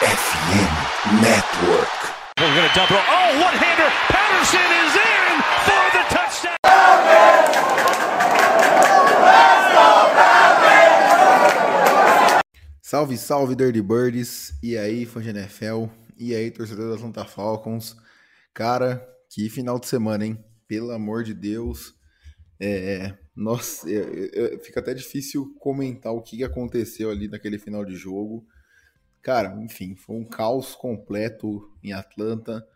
FM Network. We're going to double. Oh, one hander. Patterson is in for the touchdown. Salve, salve, Dirty Birds! E aí, fã de NFL? E aí, torcedor da Atlanta Falcons? Cara, que final de semana, hein? Pelo amor de Deus. É, nossa, fica até difícil comentar o que aconteceu ali naquele final de jogo. Cara, enfim, foi um caos completo em Atlanta,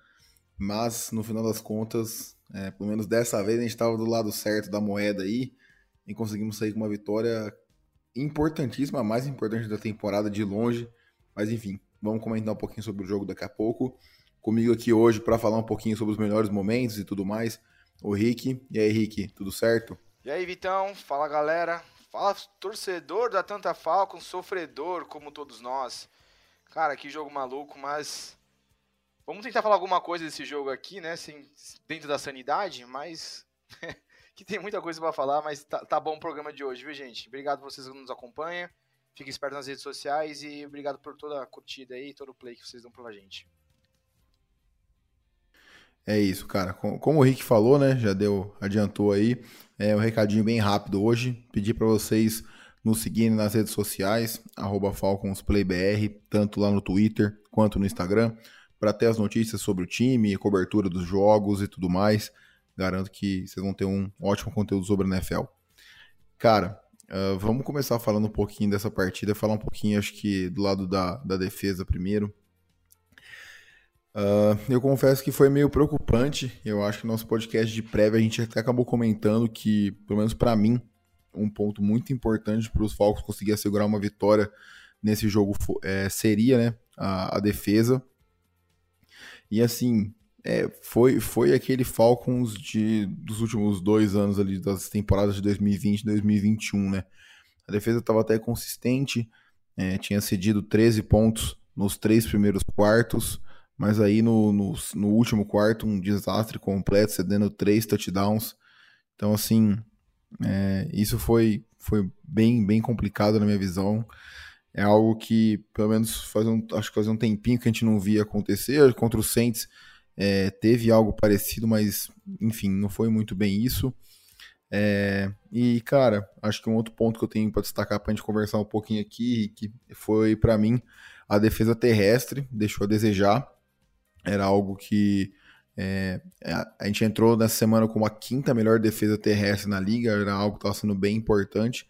mas no final das contas, é, pelo menos dessa vez, a gente estava do lado certo da moeda aí e conseguimos sair com uma vitória importantíssima, a mais importante da temporada de longe. Mas enfim, vamos comentar um pouquinho sobre o jogo daqui a pouco. Comigo aqui hoje para falar um pouquinho sobre os melhores momentos e tudo mais, o Rick. E aí, Rick, tudo certo? E aí, Vitão? Fala, galera. Fala, torcedor da Tanta Falcon, sofredor como todos nós. Cara, que jogo maluco, mas vamos tentar falar alguma coisa desse jogo aqui, né, sem, dentro da sanidade, mas que tem muita coisa para falar, mas tá, tá, bom o programa de hoje, viu, gente? Obrigado por vocês que nos acompanham. Fiquem espertos nas redes sociais e obrigado por toda a curtida aí, todo o play que vocês dão pra gente. É isso, cara. Como o Rick falou, né? Já deu, adiantou aí. É um recadinho bem rápido hoje. Pedir para vocês nos seguirem nas redes sociais, FalconsPlayBR, tanto lá no Twitter quanto no Instagram, para ter as notícias sobre o time, cobertura dos jogos e tudo mais. Garanto que vocês vão ter um ótimo conteúdo sobre a NFL. Cara, uh, vamos começar falando um pouquinho dessa partida, falar um pouquinho, acho que do lado da, da defesa primeiro. Uh, eu confesso que foi meio preocupante. Eu acho que no nosso podcast de prévia a gente até acabou comentando que, pelo menos para mim, um ponto muito importante para os Falcons conseguir assegurar uma vitória nesse jogo é, seria né, a, a defesa. E assim, é, foi, foi aquele Falcons de, dos últimos dois anos ali, das temporadas de 2020 e 2021, né? A defesa estava até consistente, é, tinha cedido 13 pontos nos três primeiros quartos, mas aí no, no, no, último quarto, um desastre completo, cedendo três touchdowns. Então, assim, é, isso foi, foi bem, bem complicado na minha visão. É algo que, pelo menos, faz um, acho que faz um tempinho que a gente não via acontecer. Contra o Saints, é, teve algo parecido, mas enfim, não foi muito bem isso. É, e cara, acho que um outro ponto que eu tenho para destacar para a gente conversar um pouquinho aqui, que foi para mim a defesa terrestre, deixou a desejar. Era algo que é, a gente entrou nessa semana com a quinta melhor defesa terrestre na liga, era algo que estava sendo bem importante.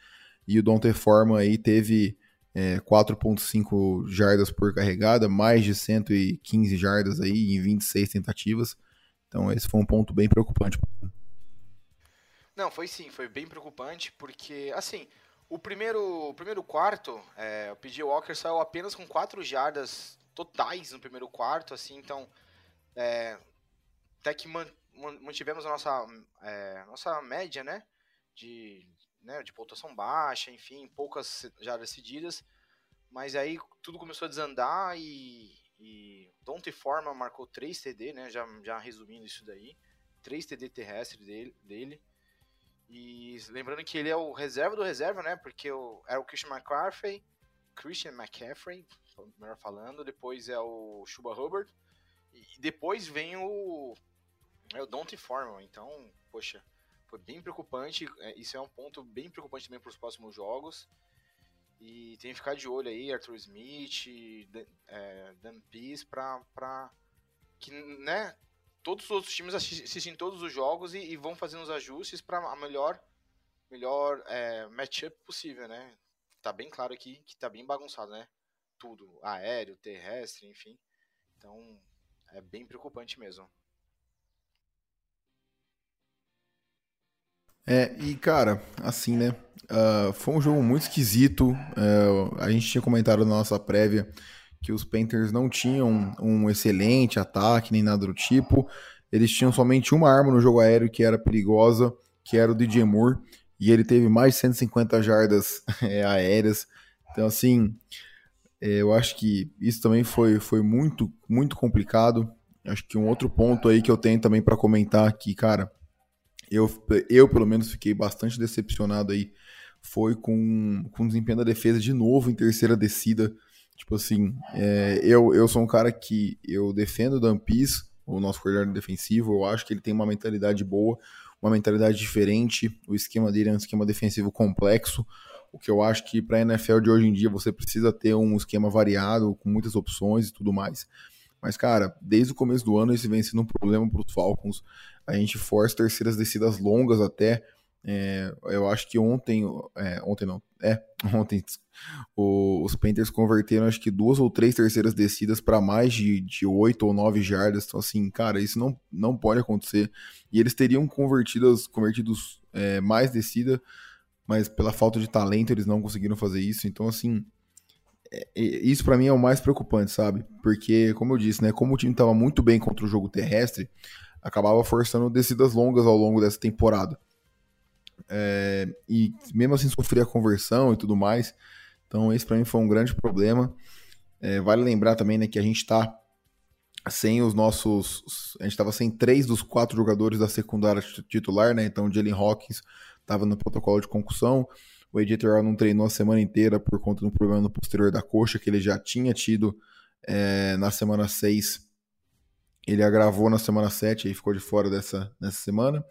E o Dante Forma aí teve é, 4.5 jardas por carregada, mais de 115 jardas aí em 26 tentativas. Então esse foi um ponto bem preocupante. Não, foi sim, foi bem preocupante, porque, assim, o primeiro, o primeiro quarto, é, o PJ Walker saiu apenas com 4 jardas totais no primeiro quarto, assim, então, é, até que mantivemos a nossa, é, nossa média, né, de, né, de pontuação baixa, enfim, poucas já decididas. Mas aí tudo começou a desandar e, e Dante Forma marcou 3 TD, né, já, já resumindo isso daí. 3 TD terrestre dele, dele. E lembrando que ele é o reserva do reserva, né? Porque o, era o Christian McCaffrey, Christian McCaffrey, melhor falando, depois é o Chuba Hubbard, e depois vem o, é o Dante Forman. Então, poxa, foi bem preocupante. É, isso é um ponto bem preocupante também para os próximos jogos. E tem que ficar de olho aí, Arthur Smith, é, Dan Pease, para que, né, todos os outros times assistem todos os jogos e, e vão fazendo os ajustes para a melhor, melhor é, matchup possível, né? Tá bem claro aqui que tá bem bagunçado, né? Tudo, aéreo, terrestre, enfim. Então, é bem preocupante mesmo. É, e cara, assim, né? Uh, foi um jogo muito esquisito. Uh, a gente tinha comentado na nossa prévia que os Panthers não tinham um excelente ataque nem nada do tipo. Eles tinham somente uma arma no jogo aéreo que era perigosa, que era o DJ Moore, e ele teve mais de 150 jardas é, aéreas. Então, assim, é, eu acho que isso também foi, foi muito, muito complicado. Acho que um outro ponto aí que eu tenho também para comentar aqui, cara, eu, eu pelo menos fiquei bastante decepcionado aí, foi com, com o desempenho da defesa de novo em terceira descida. Tipo assim, é, eu, eu sou um cara que eu defendo o Dan Pease, o nosso coordenador defensivo, eu acho que ele tem uma mentalidade boa, uma mentalidade diferente, o esquema dele é um esquema defensivo complexo, o que eu acho que para a NFL de hoje em dia você precisa ter um esquema variado, com muitas opções e tudo mais. Mas, cara, desde o começo do ano esse vem sendo um problema para os Falcons. A gente força terceiras descidas longas até. É, eu acho que ontem, é, ontem não, é, ontem o, os Panthers converteram acho que duas ou três terceiras descidas para mais de, de 8 ou 9 jardas. Então, assim, cara, isso não, não pode acontecer. E eles teriam convertidas, convertidos é, mais descida, mas pela falta de talento eles não conseguiram fazer isso. Então, assim, isso para mim é o mais preocupante, sabe? Porque, como eu disse, né, como o time estava muito bem contra o jogo terrestre, acabava forçando descidas longas ao longo dessa temporada. É, e mesmo assim sofria conversão e tudo mais. Então, esse para mim foi um grande problema. É, vale lembrar também né, que a gente está sem os nossos. A gente estava sem três dos quatro jogadores da secundária titular, né? Então, Jalen Hawkins estava no protocolo de concussão. O Terrell não treinou a semana inteira por conta do problema no posterior da coxa que ele já tinha tido é, na semana 6. Ele agravou na semana 7 e ficou de fora dessa, nessa semana.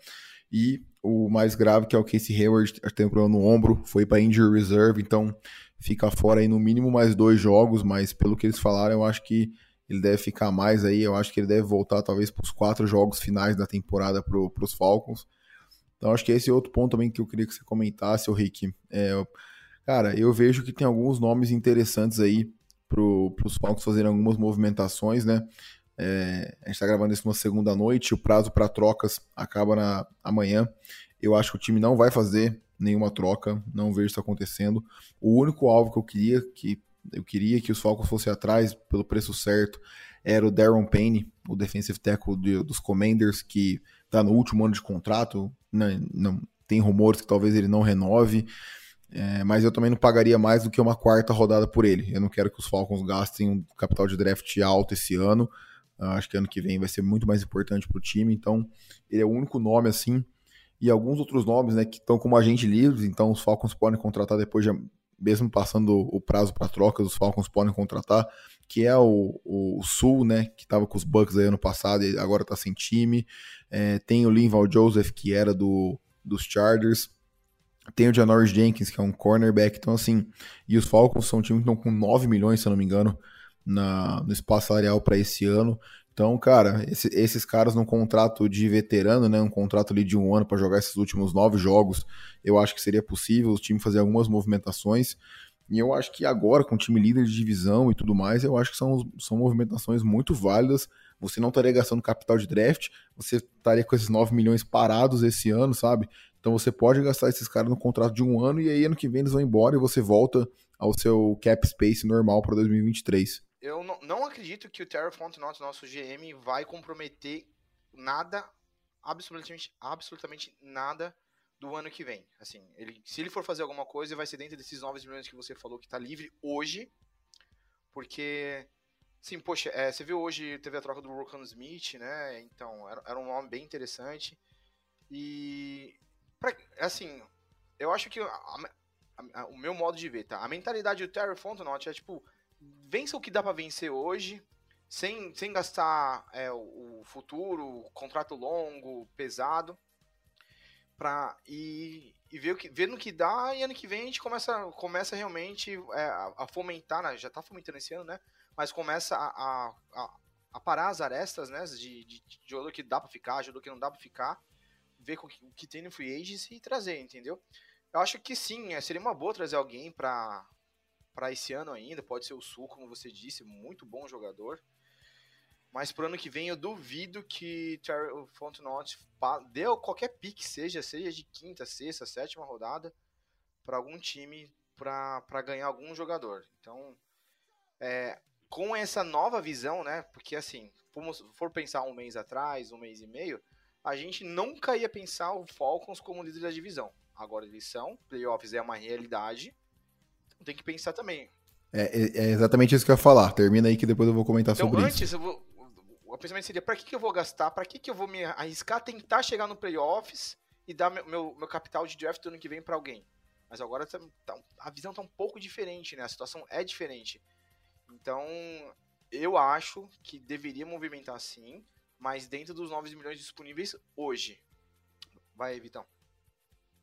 E o mais grave, que é o Casey Hayward, tem um problema no ombro, foi para injury reserve, então fica fora aí no mínimo mais dois jogos, mas pelo que eles falaram, eu acho que ele deve ficar mais aí, eu acho que ele deve voltar talvez para os quatro jogos finais da temporada para os Falcons. Então acho que esse é outro ponto também que eu queria que você comentasse, o Rick. É, cara, eu vejo que tem alguns nomes interessantes aí para os Falcons fazerem algumas movimentações, né? É, a gente está gravando isso numa segunda noite, o prazo para trocas acaba na amanhã. Eu acho que o time não vai fazer nenhuma troca, não vejo isso acontecendo. O único alvo que eu queria que eu queria que os Falcons fossem atrás pelo preço certo era o Darren Payne, o defensive tackle de, dos Commanders, que está no último ano de contrato, não, tem rumores que talvez ele não renove, é, mas eu também não pagaria mais do que uma quarta rodada por ele. Eu não quero que os Falcons gastem um capital de draft alto esse ano. acho que ano que vem vai ser muito mais importante para o time, então ele é o único nome assim. E alguns outros nomes né, que estão como agente livre, então os Falcons podem contratar depois de mesmo passando o prazo para trocas, os Falcons podem contratar, que é o, o, Sul, né, que estava com os Bucks aí ano passado e agora está sem time. É, tem o Linval Joseph, que era do, dos Chargers. Tem o Janoris Jenkins, que é um cornerback. Então, assim, e os Falcons são um time que estão com 9 milhões, se eu não me engano, na, no espaço salarial para esse ano. Então, cara, esse, esses caras num contrato de veterano, né, um contrato ali de um ano para jogar esses últimos nove jogos, eu acho que seria possível o time fazer algumas movimentações. E eu acho que agora, com o time líder de divisão e tudo mais, eu acho que são, são movimentações muito válidas. Você não estaria gastando capital de draft, você estaria com esses 9 milhões parados esse ano, sabe? Então você pode gastar esses caras no contrato de um ano e aí ano que vem eles vão embora e você volta ao seu cap space normal para 2023 eu não, não acredito que o Terry Fontenot, nosso GM, vai comprometer nada, absolutamente, absolutamente nada do ano que vem. Assim, ele, se ele for fazer alguma coisa, vai ser dentro desses 9 milhões que você falou que está livre hoje, porque, sim, poxa, é, você viu hoje, teve a troca do Rokan Smith, né? Então, era, era um nome bem interessante. E, pra, assim, eu acho que a, a, a, o meu modo de ver, tá? A mentalidade do Terry Fontenot é tipo vença o que dá para vencer hoje, sem, sem gastar é, o, o, futuro, contrato longo, pesado, pra, e, e ver, o que, ver no que dá, e ano que vem a gente começa, começa realmente é, a, a, fomentar, né, já está fomentando esse ano, né? Mas começa a, a, a parar as arestas, né? De, de, de jogador que dá para ficar, jogador que não dá para ficar, ver o que, que tem no free agents e trazer, entendeu? Eu acho que sim, é, seria uma boa trazer alguém para para esse ano ainda. Pode ser o Sul, como você disse, muito bom jogador. Mas pro ano que vem eu duvido que o Fontenot deu qualquer pique, seja, seja de quinta, sexta, sétima rodada, para algum time para ganhar algum jogador. Então, é, com essa nova visão, né? Porque assim, for pensar um mês atrás, um mês e meio, a gente nunca ia pensar o Falcons como líder da divisão. Agora eles são, playoffs é uma realidade tem que pensar também. É, é, é, exatamente isso que eu ia falar. Termina aí que depois eu vou comentar então, sobre antes, isso. Eu vou, o pensamento seria: para que, que eu vou gastar? Para que, que eu vou me arriscar, tentar chegar no playoffs e dar meu, meu, meu capital de draft do ano que vem para alguém? Mas agora tá, tá, a visão tá um pouco diferente, né? A situação é diferente. Então, eu acho que deveria movimentar sim, mas dentro dos 9 milhões disponíveis hoje. Vai, Vitão.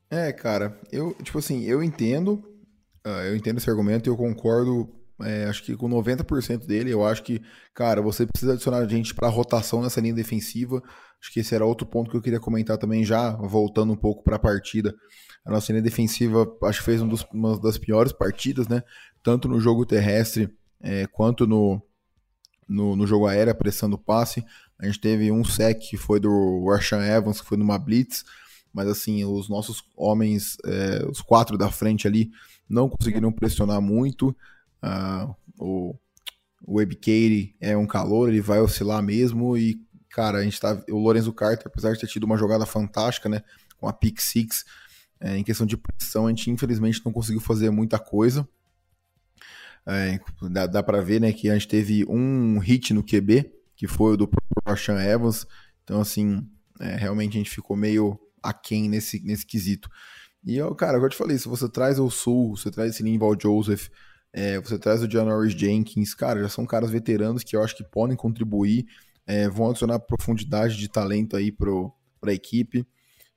É, cara, eu, tipo assim, eu entendo, uh, eu entendo esse argumento e eu concordo, é, acho que com 90% dele, eu acho que, cara, você precisa adicionar gente para rotação nessa linha defensiva, acho que esse era outro ponto que eu queria comentar também já, voltando um pouco para a partida, a nossa linha defensiva, acho que fez um dos, uma das piores partidas, né, tanto no jogo terrestre é, quanto no, no, no, jogo aéreo, pressando o passe, a gente teve um sec que foi do Rashan Evans, que foi numa blitz, mas assim, os nossos homens, é, os quatro da frente ali, não conseguiram pressionar muito. Uh, o, o é um calor, ele vai oscilar mesmo e, cara, a gente tá. O Lorenzo Carter, apesar de ter tido uma jogada fantástica, né? Com a pick six, é, em questão de pressão, a gente infelizmente não conseguiu fazer muita coisa. É, dá, dá para ver, né, que a gente teve um hit no QB, que foi o do Rashan Evans. Então, assim, é, realmente a gente ficou meio aquém nesse, nesse quesito. E, cara, como eu te falei, se você traz o Sul, você traz esse Linval Joseph, é, você traz o Janoris Jenkins, cara, já são caras veteranos que eu acho que podem contribuir, é, vão adicionar profundidade de talento aí pro, pra equipe.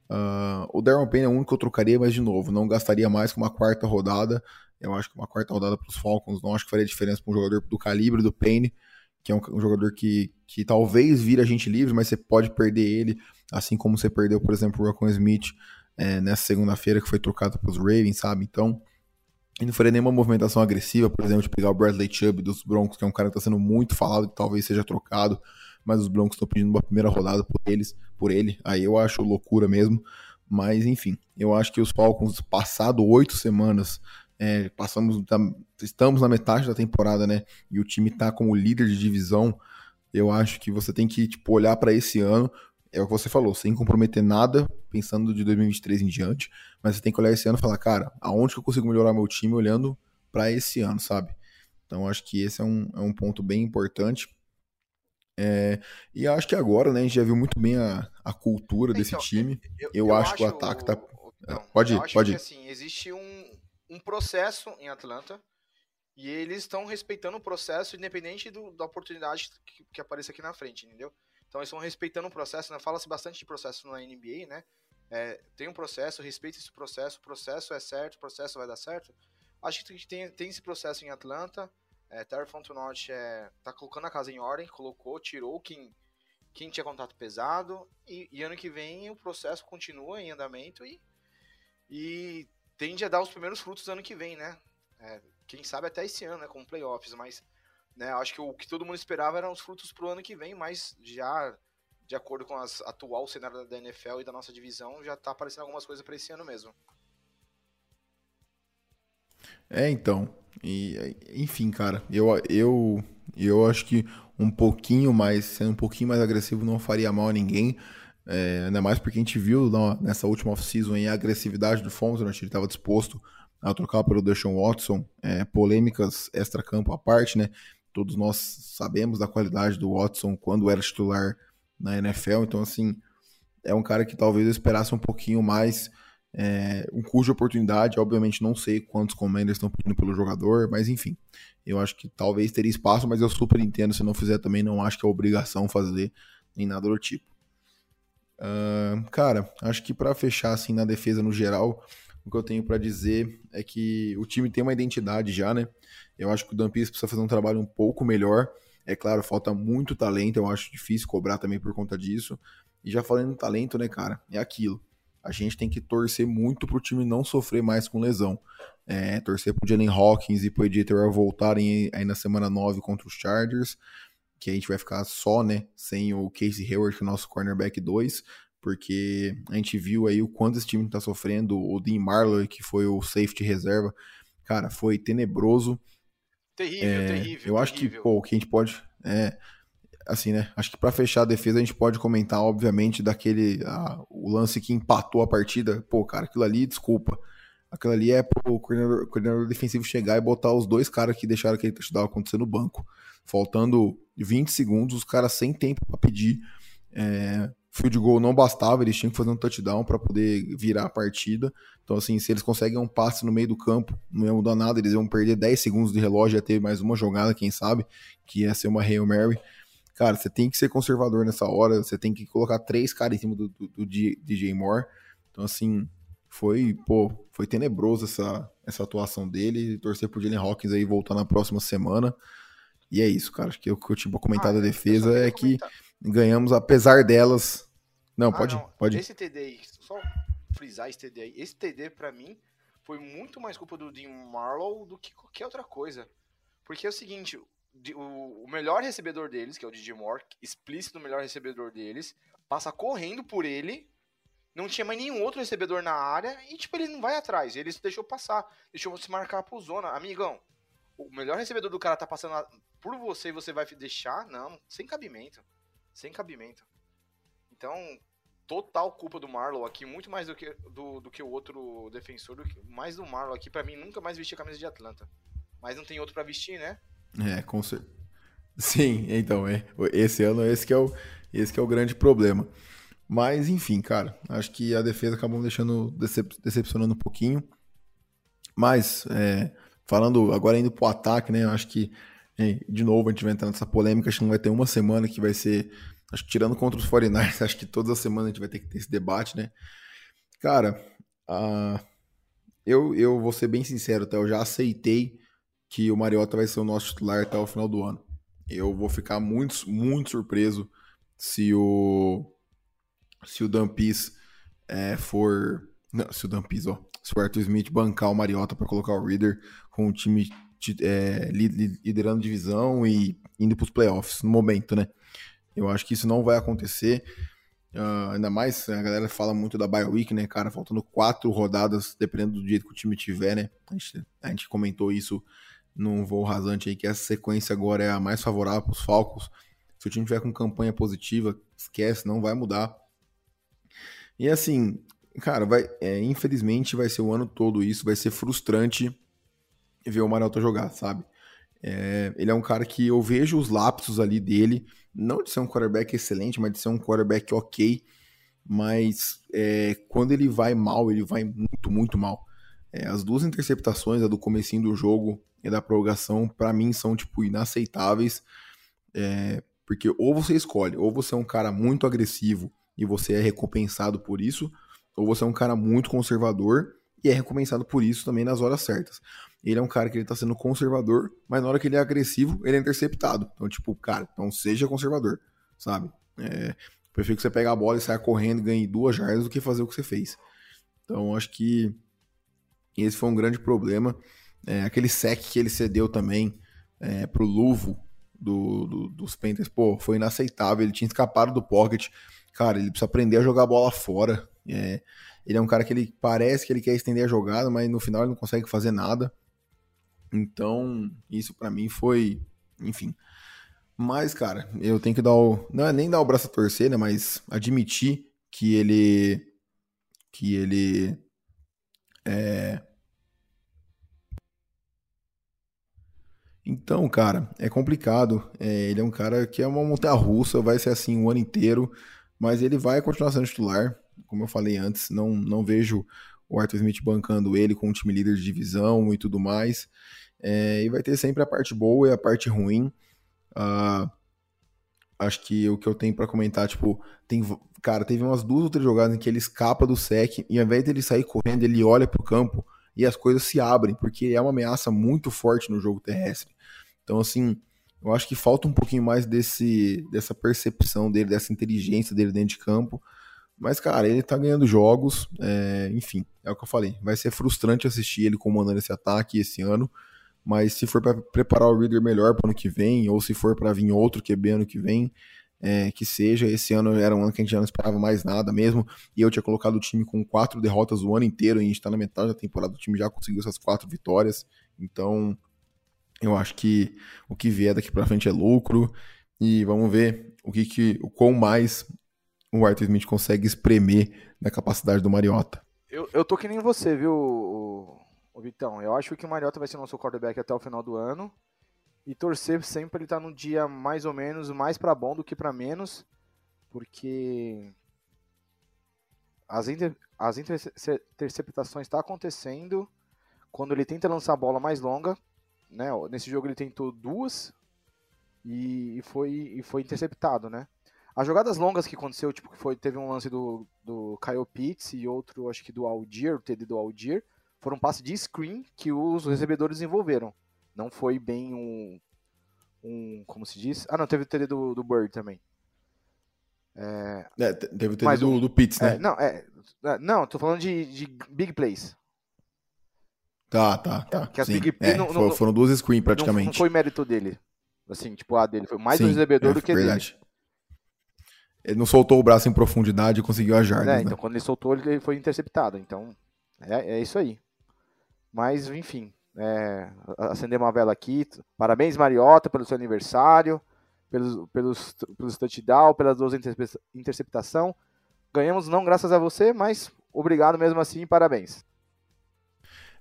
Uh, o Darren Payne é o único que eu trocaria, mas de novo, não gastaria mais com uma quarta rodada. Eu acho que uma quarta rodada para os Falcons não acho que faria diferença para um jogador do calibre do Payne, que é um, um, jogador que, que talvez vire agente livre, mas você pode perder ele assim como você perdeu, por exemplo, o Rocco Smith é, nessa segunda-feira, que foi trocado para os Ravens, sabe? Então, e não faria nenhuma movimentação agressiva, por exemplo, de pegar o Bradley Chubb dos Broncos, que é um cara que está sendo muito falado, que talvez seja trocado, mas os Broncos estão pedindo uma primeira rodada por eles, por ele. Aí eu acho loucura mesmo. Mas enfim, eu acho que os Falcons, passado oito semanas, é, passamos, estamos na metade da temporada, né? E o time está como líder de divisão. Eu acho que você tem que tipo, olhar para esse ano é o que você falou, sem comprometer nada, pensando de 2023 em diante, mas você tem que olhar esse ano e falar, cara, aonde que eu consigo melhorar meu time olhando para esse ano, sabe? Então acho que esse é um, é um ponto bem importante. É, e acho que agora, né, a gente já viu muito bem a, a cultura então, desse time. Eu, eu, eu acho, acho, que o ataque tá. Não, pode ir, pode ir. Assim, existe um, um processo em Atlanta e eles estão respeitando o processo, independente do, da oportunidade que, que apareça aqui na frente, entendeu? Então eles estão respeitando o processo, né? Fala-se bastante de processo na NBA, né? É, tem um processo, respeita esse processo, o processo é certo, o processo vai dar certo. Acho que tem, tem esse processo em Atlanta. É, Terry Fontenot é, tá colocando a casa em ordem, colocou, tirou quem, quem tinha contato pesado. E, e, ano que vem o processo continua em andamento e, e tende a dar os primeiros frutos ano que vem, né? É, quem sabe até esse ano, né, com playoffs, mas né? Acho que o que todo mundo esperava eram os frutos para o ano que vem, mas já de acordo com o atual cenário da NFL e da nossa divisão, já está aparecendo algumas coisas para esse ano mesmo. É, então. E, enfim, cara, eu, eu, eu acho que um pouquinho mais, sendo um pouquinho mais agressivo, não faria mal a ninguém. É, ainda mais porque a gente viu nessa última off-season a agressividade do Fontenot, ele estava disposto a trocar pelo Deshaun Watson, é, polêmicas extra-campo à parte, né? Todos nós sabemos da qualidade do Watson quando era titular na NFL, então assim, é um cara que talvez eu esperasse um pouquinho mais, é, um cujo oportunidade, obviamente não sei quantos commanders estão pedindo pelo jogador, mas enfim, eu acho que talvez teria espaço, mas eu super entendo, se não fizer também, não acho que é obrigação fazer, nem nada do tipo. Uh, cara, acho que para fechar assim na defesa no geral, o que eu tenho para dizer é que o time tem uma identidade já, né? Eu acho que o Dampis precisa fazer um trabalho um pouco melhor. É claro, falta muito talento, eu acho difícil cobrar também por conta disso. E já falando em talento, né, cara, é aquilo. A gente tem que torcer muito pro time não sofrer mais com lesão. É, torcer pro Jalen Hawkins e pro Editor voltarem aí na semana 9 contra os Chargers, que a gente vai ficar só, né, sem o Casey Hayward, que é o nosso cornerback 2, porque a gente viu aí o quanto esse time tá sofrendo. O Dean Marlowe, que foi o safety reserva, cara, foi tenebroso. Terrível, é, terrível. Eu acho terrível. que, pô, o que a gente pode. É, assim, né? Acho que para fechar a defesa, a gente pode comentar, obviamente, daquele. A, o lance que empatou a partida. Pô, cara, aquilo ali, desculpa. Aquilo ali é pro coordenador, coordenador defensivo chegar e botar os dois caras que deixaram aquele touchdown acontecer no banco. Faltando 20 segundos, os caras sem tempo para pedir. É, field goal não bastava, eles tinham que fazer um touchdown para poder virar a partida. Então, assim, se eles conseguem um passe no meio do campo, não ia mudar nada, eles iam perder 10 segundos de relógio, ia ter mais uma jogada, quem sabe, que ia ser uma Hail Mary. Cara, você tem que ser conservador nessa hora, você tem que colocar três caras em cima do, do, do DJ Moore. Então, assim, foi, pô, foi tenebroso essa, essa atuação dele. Torcer pro Jalen Hawkins aí voltar na próxima semana. E é isso, cara. Acho que o que eu tinha comentado ah, da defesa é que ganhamos apesar delas. Não, ah, pode, não. pode. Esse TD aí, só frisar esse TD aí. Esse TD para mim foi muito mais culpa do Dean Marlowe do que qualquer outra coisa. Porque é o seguinte, o, melhor recebedor deles, que é o DJ Moore, explícito o melhor recebedor deles, passa correndo por ele, não tinha mais nenhum outro recebedor na área e, tipo, ele não vai atrás, ele deixou passar, deixou se marcar por zona. Amigão, o melhor recebedor do cara tá passando por você e você vai deixar? Não, sem cabimento. Sem cabimento. Então, total culpa do Marlow aqui, muito mais do que, do, do que o outro defensor, do que, mais do Marlow aqui, para mim, nunca mais vestir a camisa de Atlanta. Mas não tem outro para vestir, né? É, com certeza. Sim, então, é, esse ano esse que é o, esse que é o grande problema. Mas, enfim, cara, acho que a defesa acabou me deixando decep decepcionando um pouquinho. Mas, é, falando agora indo pro ataque, né, acho que de novo, a gente vai entrar nessa polêmica, acho que não vai ter uma semana que vai ser. Acho que tirando contra os 49ers, acho que todas as semanas a gente vai ter que ter esse debate, né? Cara, eu, eu vou ser bem sincero, tá? Eu já aceitei que o Mariota vai ser o nosso titular até o final do ano. Eu vou ficar muito, muito surpreso se o. Se o Dampis é, for. Não, se o Dampis, ó. Se o Arthur Smith bancar o Mariota para colocar o Reader com o time é, liderando divisão e indo para os playoffs no momento, né? Eu acho que isso não vai acontecer. Uh, ainda mais, a galera fala muito da bye week, né, cara? Faltando quatro rodadas, dependendo do jeito que o time tiver, né? A gente, a gente comentou isso num voo rasante aí, que essa sequência agora é a mais favorável para os Falcons. Se o time tiver com campanha positiva, esquece, não vai mudar. E assim, cara, vai, é, infelizmente vai ser o ano todo isso, vai ser frustrante ver o Mariota jogar, sabe? É, ele é um cara que eu vejo os lapsos ali dele, não de ser um quarterback excelente, mas de ser um quarterback ok, mas é, quando ele vai mal, ele vai muito, muito mal. É, as duas interceptações, a do comecinho do jogo e da prorrogação, para mim são, tipo, inaceitáveis, é, porque ou você escolhe, ou você é um cara muito agressivo e você é recompensado por isso, ou você é um cara muito conservador e é recompensado por isso também nas horas certas. Ele é um cara que ele tá sendo conservador, mas na hora que ele é agressivo, ele é interceptado. Então, tipo, cara, então seja conservador, sabe? É, prefiro que você pegue a bola e saia correndo e ganhe duas jardas do que fazer o que você fez. Então, acho que esse foi um grande problema. É, aquele sec que ele cedeu também é, pro Luvo do, do, dos Panthers, pô, foi inaceitável. Ele tinha escapado do pocket. Cara, ele precisa aprender a jogar a bola fora. É, ele é um cara que ele parece que ele quer estender a jogada, mas no final ele não consegue fazer nada. Então, isso para mim foi, enfim. Mas, cara, eu tenho que dar o. Não é nem dar o braço a torcer, né? Mas admitir que ele. Que ele. É. Então, cara, é complicado. É, ele é um cara que é uma montanha russa, vai ser assim o ano inteiro, mas ele vai continuar sendo titular. Como eu falei antes, não, não vejo o Arthur Smith bancando ele com um time líder de divisão e tudo mais. É, e vai ter sempre a parte boa e a parte ruim. Uh, acho que o que eu tenho para comentar, tipo, tem, cara, teve umas duas ou três jogadas em que ele escapa do sec e ao invés dele sair correndo, ele olha pro campo e as coisas se abrem, porque é uma ameaça muito forte no jogo terrestre. Então, assim, eu acho que falta um pouquinho mais desse, dessa percepção dele, dessa inteligência dele dentro de campo. Mas, cara, ele tá ganhando jogos, é, enfim, é o que eu falei. Vai ser frustrante assistir ele comandando esse ataque esse ano. Mas se for para preparar o Reader melhor para ano que vem, ou se for para vir outro QB ano que vem, é, que seja. Esse ano era um ano que a gente já não esperava mais nada mesmo. E eu tinha colocado o time com quatro derrotas o ano inteiro. E a gente está na metade da temporada. O time já conseguiu essas quatro vitórias. Então, eu acho que o que vier daqui para frente é lucro. E vamos ver o que, que o quão mais o Arthur Smith consegue espremer da capacidade do Mariota. Eu, eu tô que nem você, viu, Ô, Vitão, eu acho que o Mariota vai ser nosso quarterback até o final do ano. E torcer sempre ele estar tá no dia mais ou menos mais para bom do que para menos, porque as, inter, as interceptações estão tá acontecendo quando ele tenta lançar a bola mais longa. Né? Nesse jogo ele tentou duas e, foi, e foi interceptado, né? As jogadas longas que aconteceu, tipo, que foi, teve um lance do, do Kyle Pitts e outro, acho que do Algier, o TD do Algier, foram passes de screen que os recebedores desenvolveram. Não foi bem um, um como se diz? Ah, não, teve o TD do, do Bird também. É, é teve o TD do, um, do Pitts, né? É, não, é, é, não, tô falando de, de big plays. Tá, tá, tá. Que as Sim. big é, não, não, foram duas screen praticamente. Não, foi mérito dele. Assim, tipo, a dele foi mais Sim, do recebedor é, do que verdade. dele. Ele não soltou o braço em profundidade e conseguiu a jardas, é, né? então quando ele soltou, ele foi interceptado. Então, é, é isso aí. Mas, enfim, é, acender uma vela aqui. Parabéns, Mariota, pelo seu aniversário, pelos, pelos, pelos touchdown, pelas duas interceptação. Ganhamos não graças a você, mas obrigado mesmo assim parabéns.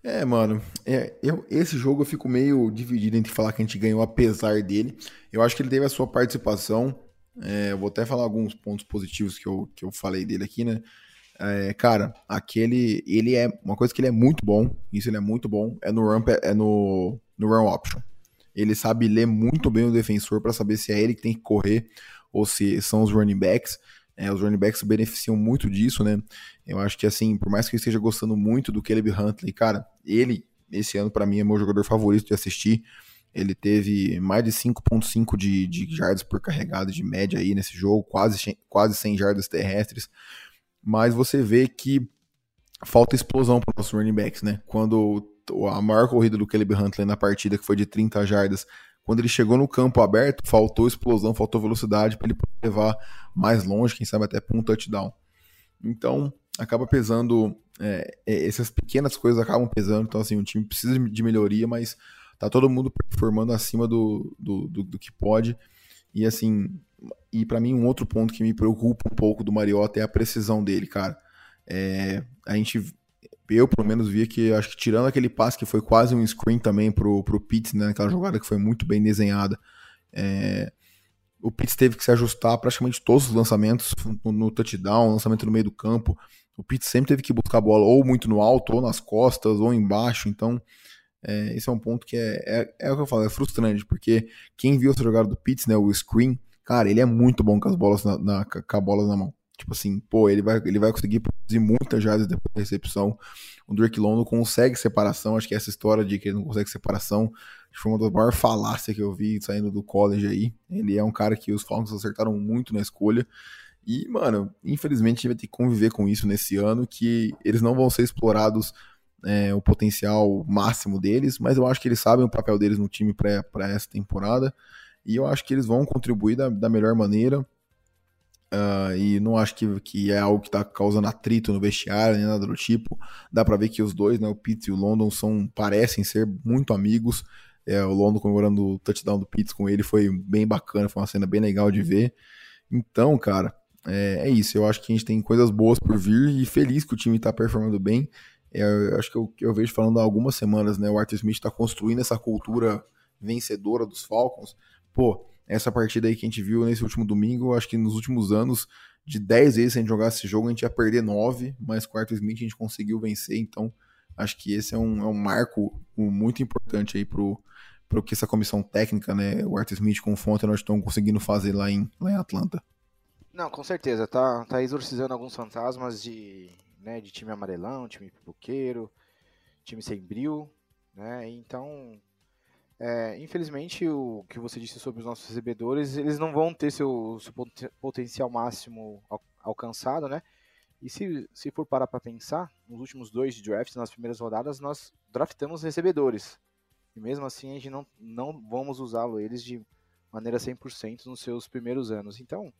É, mano, é, eu, esse jogo eu fico meio dividido entre falar que a gente ganhou apesar dele. Eu acho que ele teve a sua participação. É, eu vou até falar alguns pontos positivos que eu, que eu falei dele aqui, né? É, cara, aquele. Ele é. Uma coisa que ele é muito bom, isso ele é muito bom, é no run, é no, no run option. Ele sabe ler muito bem o defensor para saber se é ele que tem que correr ou se são os running backs. É, os running backs beneficiam muito disso, né? Eu acho que, assim, por mais que eu esteja gostando muito do Caleb Huntley, cara, ele, esse ano, para mim, é meu jogador favorito de assistir. Ele teve mais de 5.5 de, de jardas por carregado de média aí nesse jogo, quase, quase 100 jardas terrestres. Mas você vê que falta explosão para os running backs, né? Quando a maior corrida do Caleb Huntley na partida, que foi de 30 jardas, quando ele chegou no campo aberto, faltou explosão, faltou velocidade para ele levar mais longe, quem sabe até para um touchdown. Então, acaba pesando, é, é, essas pequenas coisas acabam pesando, então assim, o time precisa de melhoria, mas tá todo mundo performando acima do, do, do, do que pode, e assim, e para mim um outro ponto que me preocupa um pouco do Mariota é a precisão dele, cara. É, a gente eu pelo menos via que, acho que tirando aquele passe que foi quase um screen também pro, pro Pitts, né, aquela jogada que foi muito bem desenhada, é, o Pitts teve que se ajustar praticamente todos os lançamentos no, no, touchdown, lançamento no meio do campo. O Pitts sempre teve que buscar a bola ou muito no alto, ou nas costas, ou embaixo. Então, é, esse é um ponto que é, é, é, o que eu falo, é frustrante, porque quem viu essa jogada do Pitts, né, o screen, cara, ele é muito bom com as bolas na, na com a bola na mão. Tipo assim, pô, ele vai, ele vai conseguir produzir muitas jardas depois da recepção. O Drake London consegue separação. Acho que essa história de que ele não consegue separação foi uma das maiores falácias que eu vi saindo do college aí. Ele é um cara que os Falcons acertaram muito na escolha. E, mano, infelizmente a gente vai ter que conviver com isso nesse ano, que eles não vão ser explorados é, o potencial máximo deles, mas eu acho que eles sabem o papel deles no time para essa temporada. E eu acho que eles vão contribuir da, da melhor maneira. Uh, e não acho que, que é algo que está causando atrito no vestiário, nem nada do tipo. Dá para ver que os dois, né, o Pitts e o London, são, parecem ser muito amigos. É, o London comemorando o touchdown do Pitts com ele foi bem bacana, foi uma cena bem legal de ver. Então, cara, é, é isso. Eu acho que a gente tem coisas boas por vir e feliz que o time está performando bem. É, eu acho que eu, eu, vejo falando há algumas semanas, né? O Arthur Smith está construindo essa cultura vencedora dos Falcons. Pô, essa partida aí que a gente viu nesse último domingo, acho que nos últimos anos, de 10 vezes se a gente jogasse esse jogo, a gente ia perder 9, mas com o Arthur Smith a gente conseguiu vencer, então acho que esse é um, é um marco muito importante aí pro, pro que essa comissão técnica, né, o Arthur Smith com o nós estamos conseguindo fazer lá em, lá em Atlanta. Não, com certeza, tá, tá exorcizando alguns fantasmas de, né, de time amarelão, time pipoqueiro, time sem bril, né, então é, infelizmente, o que você disse sobre os nossos recebedores, eles não vão ter seu, seu potencial máximo al alcançado, né? E se, se for parar para pensar, nos últimos dois drafts, nas primeiras rodadas, nós draftamos recebedores. E mesmo assim, a gente não, não vamos usá-lo eles de maneira 100% nos seus primeiros anos. Então,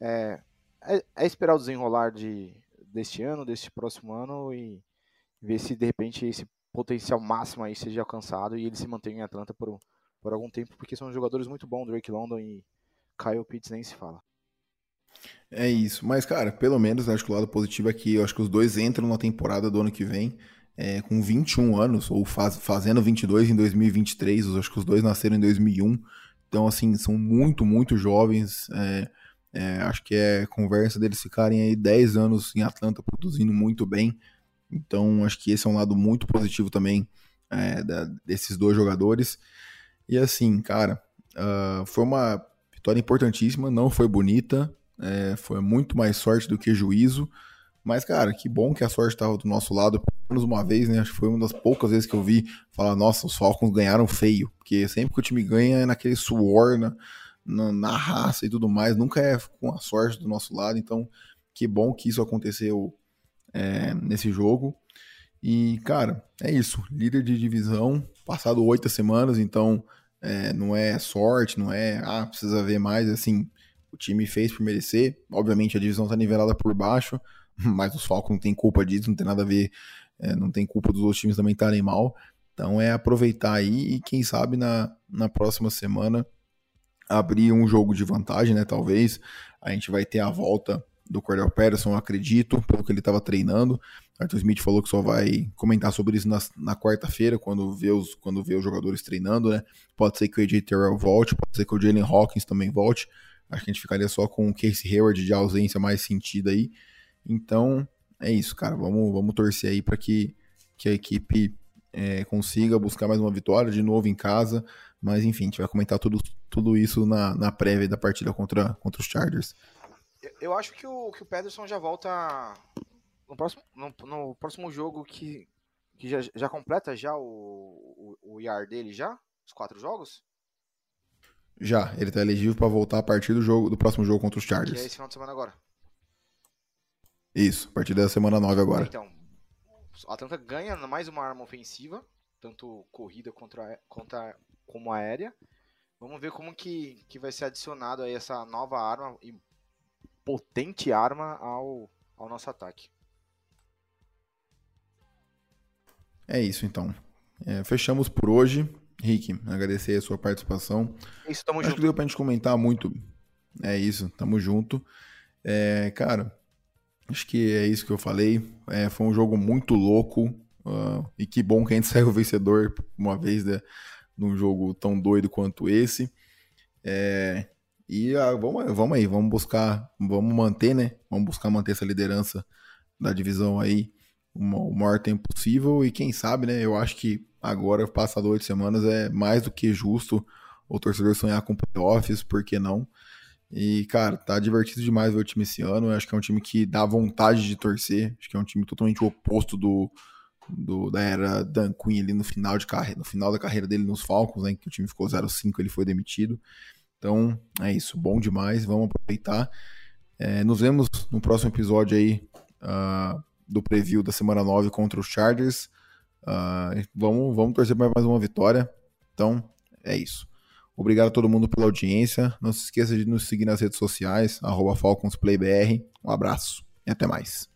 é, é, é, esperar o desenrolar de, deste ano, deste próximo ano e ver se de repente esse potencial máximo aí seja alcançado e ele se mantenha em Atlanta por, por algum tempo, porque são jogadores muito bons, Drake London e Kyle Pitts nem se fala. É isso, mas cara, pelo menos acho que o lado positivo é que eu acho que os dois entram na temporada do ano que vem é, com 21 anos, ou faz, fazendo 22 em 2023, eu acho que os dois nasceram em 2001, então assim, são muito, muito jovens, é, É, acho que é conversa deles ficarem aí 10 anos em Atlanta produzindo muito bem. Então, acho que esse é um lado muito positivo também é, da, desses dois jogadores. E assim, cara, uh, foi uma vitória importantíssima, não foi bonita, é, foi muito mais sorte do que juízo. Mas, cara, que bom que a sorte estava do nosso lado, pelo menos uma vez, né? Acho que foi uma das poucas vezes que eu vi falar, nossa, os Falcons ganharam feio. Porque sempre que o time ganha é naquele suor, na, na, na raça e tudo mais, nunca é com a sorte do nosso lado. Então, que bom que isso aconteceu é, nesse jogo. E, cara, é isso. Líder de divisão, passado oito semanas, então é, não é sorte, não é, ah, precisa ver mais, assim, o time fez por merecer. Obviamente a divisão tá nivelada por baixo, mas os Falcons não tem culpa disso, não tem nada a ver, é, não tem culpa dos outros times também estarem mal. Então é aproveitar aí e quem sabe na, na próxima semana abrir um jogo de vantagem, né? Talvez a gente vai ter a volta do Cordell Patterson, acredito, pelo que ele estava treinando. Arthur Smith falou que só vai comentar sobre isso na, na quarta-feira, quando vê, os, quando vê os jogadores treinando, né? Pode ser que o AJ Terrell volte, pode ser que o Jalen Hawkins também volte. Acho que a gente ficaria só com o Casey Hayward de ausência mais sentida aí. Então, é isso, cara. Vamos, vamos torcer aí para que, que a equipe é, consiga buscar mais uma vitória de novo em casa. Mas enfim, a gente vai comentar tudo, tudo isso na, na prévia da partida contra, contra os Chargers. Eu acho que o, que o Pederson já volta no próximo, no, no próximo jogo que, que já, já completa já o, o, o IAR dele já? Os quatro jogos? Já, ele tá elegível para voltar a partir do jogo do próximo jogo contra os Chargers. Que é esse final de semana agora. Isso, a partir da semana 9 agora. Então, a Atlanta ganha mais uma arma ofensiva, tanto corrida contra, contra como aérea. Vamos ver como que, que vai ser adicionado aí essa nova arma e potente arma ao, ao nosso ataque. É isso então. É, fechamos por hoje. Rick, agradecer a sua participação. É isso, tamo Acho junto. que deu pra gente comentar muito. É isso, tamo junto. É, cara, Acho que é isso que eu falei. É, foi um jogo muito louco. Uh, e que bom que a gente saiu vencedor uma vez né, num jogo tão doido quanto esse. É, e uh, vamos, vamos aí, vamos buscar, vamos manter, né? Vamos buscar manter essa liderança da divisão aí o maior tempo possível. E quem sabe, né? Eu acho que agora, passado oito semanas, é mais do que justo o torcedor sonhar com playoffs, por que não? E, cara, tá divertido demais ver o time esse ano. Eu acho que é um time que dá vontade de torcer. Acho que é um time totalmente oposto do, do da era Dan Quinn ali no final de carreira, no final da carreira dele nos Falcons, né? Que o time ficou 0-5, ele foi demitido. Então, é isso. Bom demais. Vamos aproveitar. É, nos vemos no próximo episódio aí uh, do preview da semana 9 contra os Chargers. Uh, vamos, vamos torcer para mais uma vitória. Então, é isso. Obrigado a todo mundo pela audiência. Não se esqueça de nos seguir nas redes sociais, FalconsPlayBR. Um abraço e até mais.